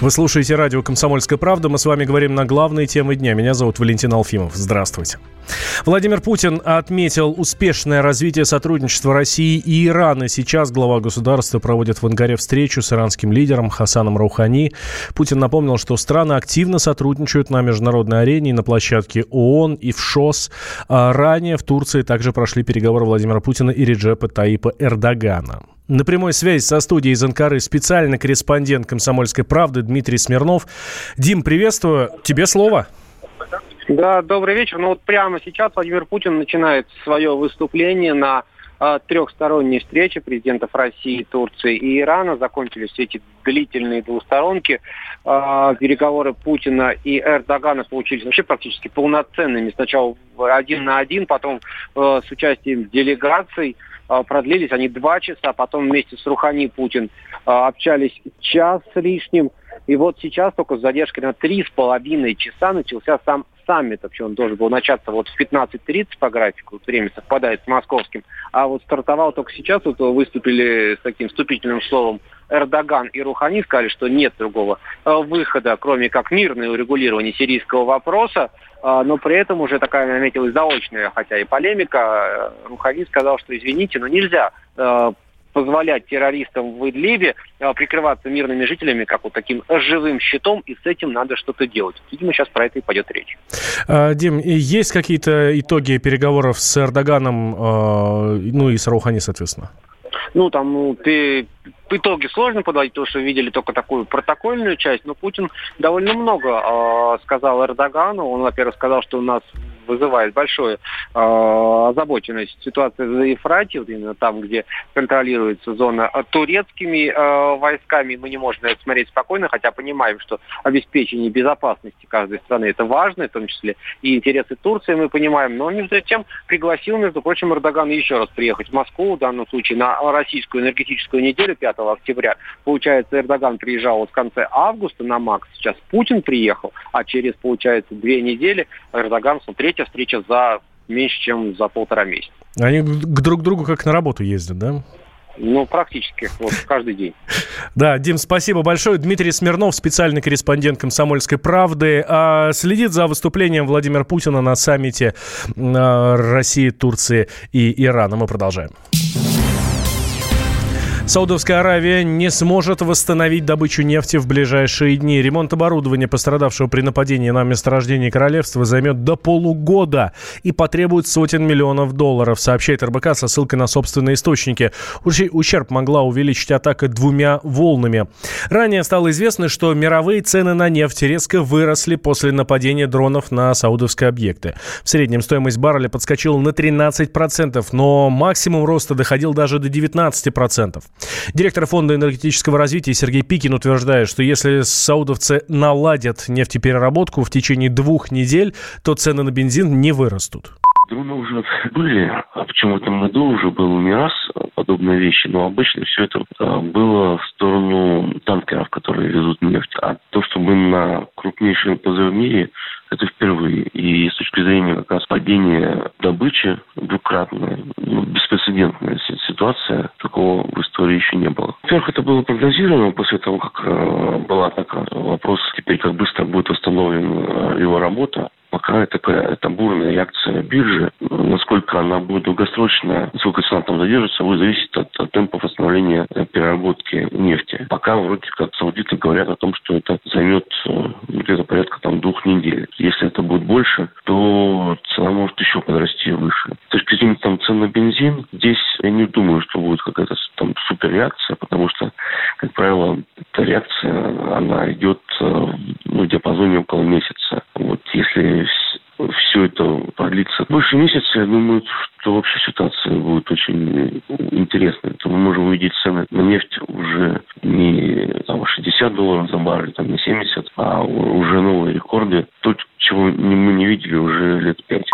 Вы слушаете радио «Комсомольская правда». Мы с вами говорим на главные темы дня. Меня зовут Валентин Алфимов. Здравствуйте. Владимир Путин отметил успешное развитие сотрудничества России и Ирана. Сейчас глава государства проводит в Ангаре встречу с иранским лидером Хасаном Раухани. Путин напомнил, что страны активно сотрудничают на международной арене и на площадке ООН и в ШОС. А ранее в Турции также прошли переговоры Владимира Путина и Реджепа Таипа Эрдогана. На прямой связи со студией из Анкары специальный корреспондент «Комсомольской правды» Дмитрий Смирнов. Дим, приветствую. Тебе слово. Да, добрый вечер. Ну вот прямо сейчас Владимир Путин начинает свое выступление на э, трехсторонней встрече президентов России, Турции и Ирана. Закончились все эти длительные двусторонки. Э, переговоры Путина и Эрдогана получились вообще практически полноценными. Сначала один на один, потом э, с участием делегаций. А, продлились они два часа, потом вместе с Рухани Путин а, общались час с лишним. И вот сейчас только с задержкой на три с половиной часа начался сам саммит. Вообще он должен был начаться вот в 15.30 по графику, вот время совпадает с московским. А вот стартовал только сейчас, вот выступили с таким вступительным словом Эрдоган и Рухани, сказали, что нет другого а, выхода, кроме как мирное урегулирование сирийского вопроса. А, но при этом уже такая наметилась заочная, хотя и полемика. Рухани сказал, что извините, но нельзя позволять террористам в Идлибе а, прикрываться мирными жителями как вот таким живым щитом, и с этим надо что-то делать. Видимо, сейчас про это и пойдет речь. Дим, есть какие-то итоги переговоров с Эрдоганом, ну и с Раухани, соответственно? Ну, там, ну, ты итоги сложно подводить, потому что видели только такую протокольную часть, но Путин довольно много э, сказал Эрдогану. Он, во-первых, сказал, что у нас вызывает большую э, озабоченность ситуация за Ефратией, вот именно там, где контролируется зона турецкими э, войсками. Мы не можем это смотреть спокойно, хотя понимаем, что обеспечение безопасности каждой страны это важно, в том числе и интересы Турции мы понимаем. Но между тем пригласил, между прочим, Эрдоган еще раз приехать в Москву, в данном случае на российскую энергетическую неделю 5 октября. Получается, Эрдоган приезжал вот в конце августа на МАК, сейчас Путин приехал, а через, получается, две недели Эрдоган, третья встреча за меньше, чем за полтора месяца. Они к друг другу как на работу ездят, да? Ну, практически, вот, каждый день. Да, Дим, спасибо большое. Дмитрий Смирнов, специальный корреспондент «Комсомольской правды», а, следит за выступлением Владимира Путина на саммите а, России, Турции и Ирана. Мы продолжаем. Саудовская Аравия не сможет восстановить добычу нефти в ближайшие дни. Ремонт оборудования, пострадавшего при нападении на месторождение королевства, займет до полугода и потребует сотен миллионов долларов, сообщает РБК со ссылкой на собственные источники. Ущерб могла увеличить атака двумя волнами. Ранее стало известно, что мировые цены на нефть резко выросли после нападения дронов на саудовские объекты. В среднем стоимость барреля подскочила на 13%, но максимум роста доходил даже до 19%. Директор Фонда энергетического развития Сергей Пикин утверждает, что если саудовцы наладят нефтепереработку в течение двух недель, то цены на бензин не вырастут. Дроны уже были, а почему в этом году уже был не раз подобные вещи, но обычно все это а, было в сторону танкеров, которые везут нефть. А то, что мы на крупнейшем ПЗ в мире, это впервые. И с точки зрения как раз падения добычи двукратная, ну, беспрецедентная ситуация, такого в истории еще не было. Во-первых, это было прогнозировано после того, как э, была атака. Вопрос теперь, как быстро будет восстановлена э, его работа пока это, это бурная реакция биржи. Насколько она будет долгосрочная, насколько цена там задержится, будет зависеть от, от темпов восстановления э, переработки нефти. Пока вроде как саудиты говорят о том, что это займет э, где-то порядка там двух недель. Если это будет больше, то цена может еще подрасти выше. С точки зрения там цен на бензин, здесь я не думаю, что будет какая-то там суперреакция, потому что, как правило, эта реакция, она идет э, ну, в диапазоне около месяца. Вот если продлится больше месяца, я думаю, что вообще ситуация будет очень интересная. То мы можем увидеть цены на нефть уже не там, 60 долларов за баррель, там, не 70, а уже новые рекорды. То, чего мы не видели уже лет пять.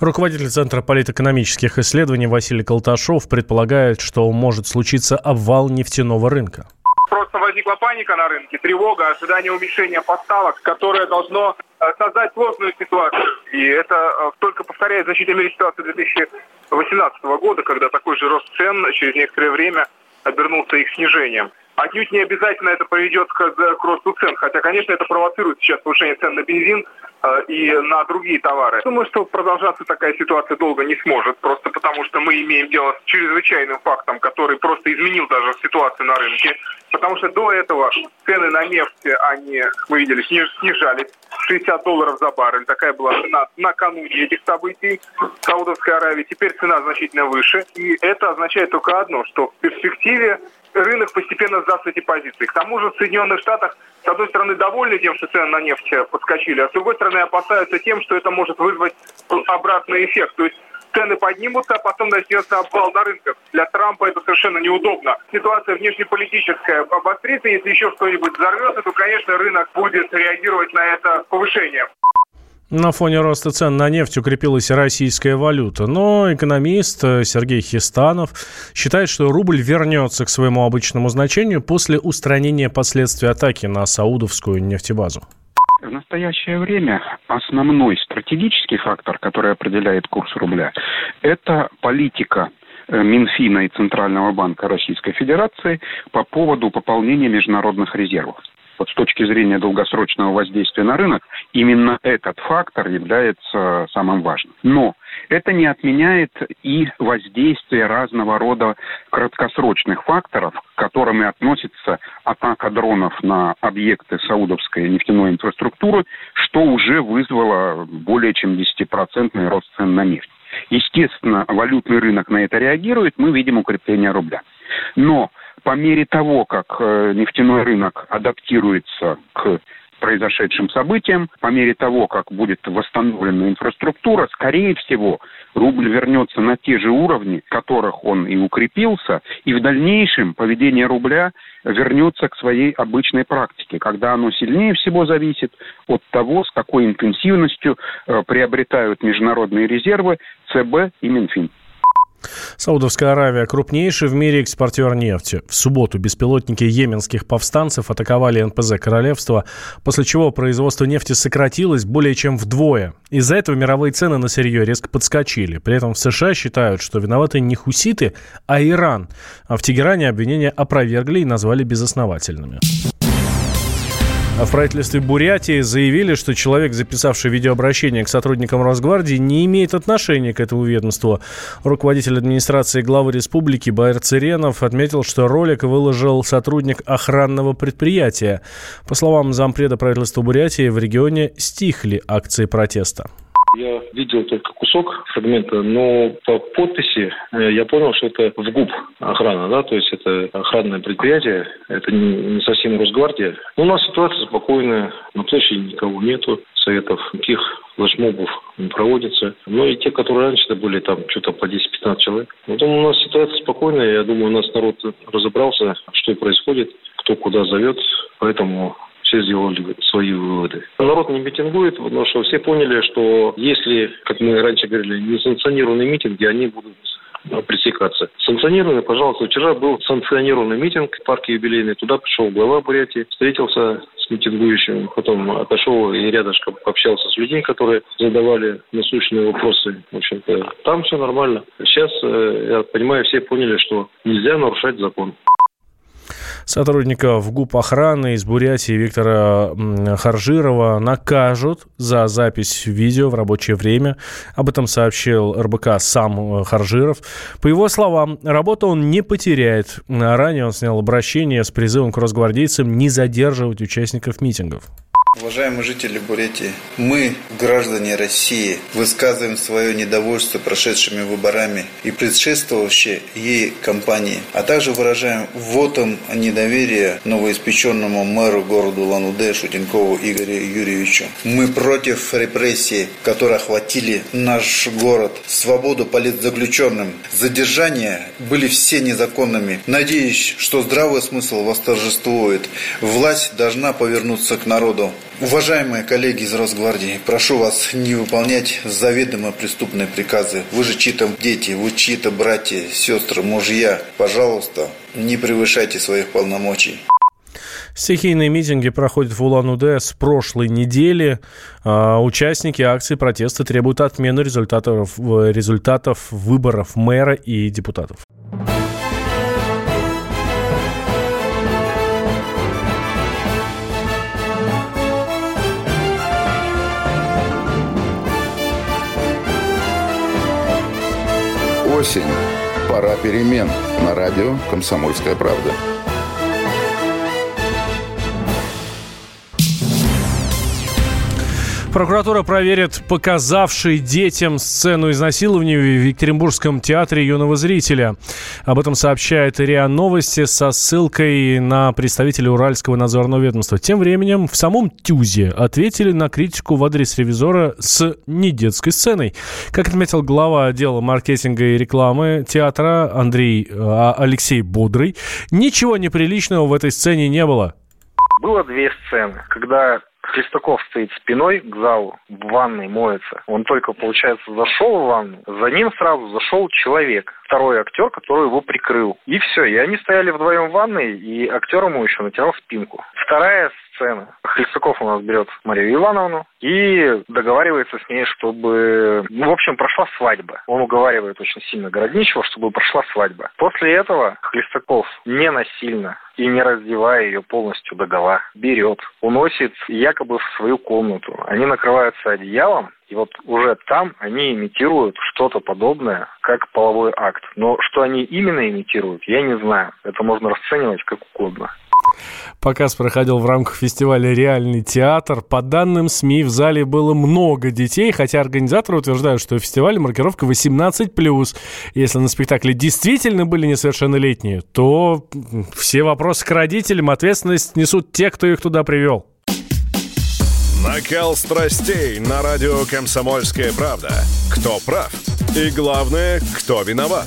Руководитель Центра политэкономических исследований Василий Колташов предполагает, что может случиться обвал нефтяного рынка просто возникла паника на рынке, тревога, ожидание уменьшения поставок, которое должно э, создать сложную ситуацию. И это э, только повторяет мере ситуацию 2018 года, когда такой же рост цен через некоторое время обернулся их снижением. Отнюдь не обязательно это приведет к, росту цен. Хотя, конечно, это провоцирует сейчас повышение цен на бензин э, и на другие товары. Думаю, что продолжаться такая ситуация долго не сможет, просто потому что мы имеем дело с чрезвычайным фактом, который просто изменил даже ситуацию на рынке. Потому что до этого цены на нефть, они, мы видели, снижались. 60 долларов за баррель. Такая была цена накануне этих событий в Саудовской Аравии. Теперь цена значительно выше. И это означает только одно, что в перспективе рынок постепенно сдаст эти позиции. К тому же в Соединенных Штатах, с одной стороны, довольны тем, что цены на нефть подскочили, а с другой стороны, опасаются тем, что это может вызвать обратный эффект. То есть цены поднимутся, а потом начнется обвал на рынках. Для Трампа это совершенно неудобно. Ситуация внешнеполитическая обострится, если еще что-нибудь взорвется, то, конечно, рынок будет реагировать на это повышение. На фоне роста цен на нефть укрепилась российская валюта. Но экономист э, Сергей Хистанов считает, что рубль вернется к своему обычному значению после устранения последствий атаки на саудовскую нефтебазу. В настоящее время основной стратегический фактор, который определяет курс рубля, это политика э, Минфина и Центрального банка Российской Федерации по поводу пополнения международных резервов вот с точки зрения долгосрочного воздействия на рынок, именно этот фактор является самым важным. Но это не отменяет и воздействие разного рода краткосрочных факторов, к которым и относится атака дронов на объекты саудовской нефтяной инфраструктуры, что уже вызвало более чем 10% рост цен на нефть. Естественно, валютный рынок на это реагирует, мы видим укрепление рубля. Но по мере того, как э, нефтяной рынок адаптируется к произошедшим событиям, по мере того, как будет восстановлена инфраструктура, скорее всего, рубль вернется на те же уровни, которых он и укрепился, и в дальнейшем поведение рубля вернется к своей обычной практике, когда оно сильнее всего зависит от того, с какой интенсивностью э, приобретают международные резервы ЦБ и Минфин. Саудовская Аравия – крупнейший в мире экспортер нефти. В субботу беспилотники йеменских повстанцев атаковали НПЗ королевства, после чего производство нефти сократилось более чем вдвое. Из-за этого мировые цены на сырье резко подскочили. При этом в США считают, что виноваты не хуситы, а Иран. А в Тегеране обвинения опровергли и назвали безосновательными. В правительстве Бурятии заявили, что человек, записавший видеообращение к сотрудникам Росгвардии, не имеет отношения к этому ведомству. Руководитель администрации главы республики Байер Циренов отметил, что ролик выложил сотрудник охранного предприятия. По словам зампреда правительства Бурятии, в регионе стихли акции протеста. Я видел только кусок фрагмента, но по подписи э, я понял, что это в ГУП охрана, да, то есть это охранное предприятие, это не совсем Росгвардия. Но у нас ситуация спокойная, на площади никого нету, советов никаких флешмобов не проводится. Но и те, которые раньше были там что-то по 10-15 человек. Вот у нас ситуация спокойная, я думаю, у нас народ разобрался, что происходит, кто куда зовет, поэтому все сделали свои выводы. Народ не митингует, потому что все поняли, что если, как мы раньше говорили, несанкционированные митинги, они будут пресекаться. Санкционированный, пожалуйста, вчера был санкционированный митинг в парке юбилейный. Туда пришел глава Бурятии, встретился с митингующим, потом отошел и рядышком общался с людьми, которые задавали насущные вопросы. В общем-то, там все нормально. Сейчас, э, я понимаю, все поняли, что нельзя нарушать закон сотрудников ГУП охраны из Бурятии Виктора Харжирова накажут за запись видео в рабочее время. Об этом сообщил РБК сам э, Харжиров. По его словам, работу он не потеряет. Ранее он снял обращение с призывом к росгвардейцам не задерживать участников митингов. Уважаемые жители Бурятии, мы, граждане России, высказываем свое недовольство прошедшими выборами и предшествовавшей ей кампании, а также выражаем вотом недоверия новоиспеченному мэру города Лануде Шутенкову Игорю Юрьевичу. Мы против репрессий, которые охватили наш город, свободу политзаключенным. Задержания были все незаконными. Надеюсь, что здравый смысл восторжествует. Власть должна повернуться к народу. Уважаемые коллеги из Росгвардии, прошу вас не выполнять заведомо преступные приказы. Вы же чьи-то дети, вы чьи-то братья, сестры, мужья. Пожалуйста, не превышайте своих полномочий. Стихийные митинги проходят в Улан-Удэ с прошлой недели. А, участники акции протеста требуют отмены результатов, результатов выборов мэра и депутатов. Осень. Пора перемен. На радио «Комсомольская правда». Прокуратура проверит показавший детям сцену изнасилования в Екатеринбургском театре юного зрителя. Об этом сообщает РИА Новости со ссылкой на представителя Уральского надзорного ведомства. Тем временем в самом ТЮЗе ответили на критику в адрес ревизора с недетской сценой. Как отметил глава отдела маркетинга и рекламы театра Андрей а, Алексей Бодрый, ничего неприличного в этой сцене не было. Было две сцены, когда Хлестаков стоит спиной к залу, в ванной моется. Он только, получается, зашел в ванну, за ним сразу зашел человек, второй актер, который его прикрыл. И все, и они стояли вдвоем в ванной, и актер ему еще натирал спинку. Вторая сцена. Хлестаков у нас берет Марию Ивановну и договаривается с ней, чтобы... Ну, в общем, прошла свадьба. Он уговаривает очень сильно Городничего, чтобы прошла свадьба. После этого Хлестаков не насильно и не раздевая ее полностью до гола, берет, уносит якобы в свою комнату. Они накрываются одеялом, и вот уже там они имитируют что-то подобное, как половой акт. Но что они именно имитируют, я не знаю. Это можно расценивать как угодно. Показ проходил в рамках фестиваля «Реальный театр». По данным СМИ, в зале было много детей, хотя организаторы утверждают, что в фестивале маркировка 18+. Если на спектакле действительно были несовершеннолетние, то все вопросы к родителям, ответственность несут те, кто их туда привел. Накал страстей на радио «Комсомольская правда». Кто прав? И главное, кто виноват?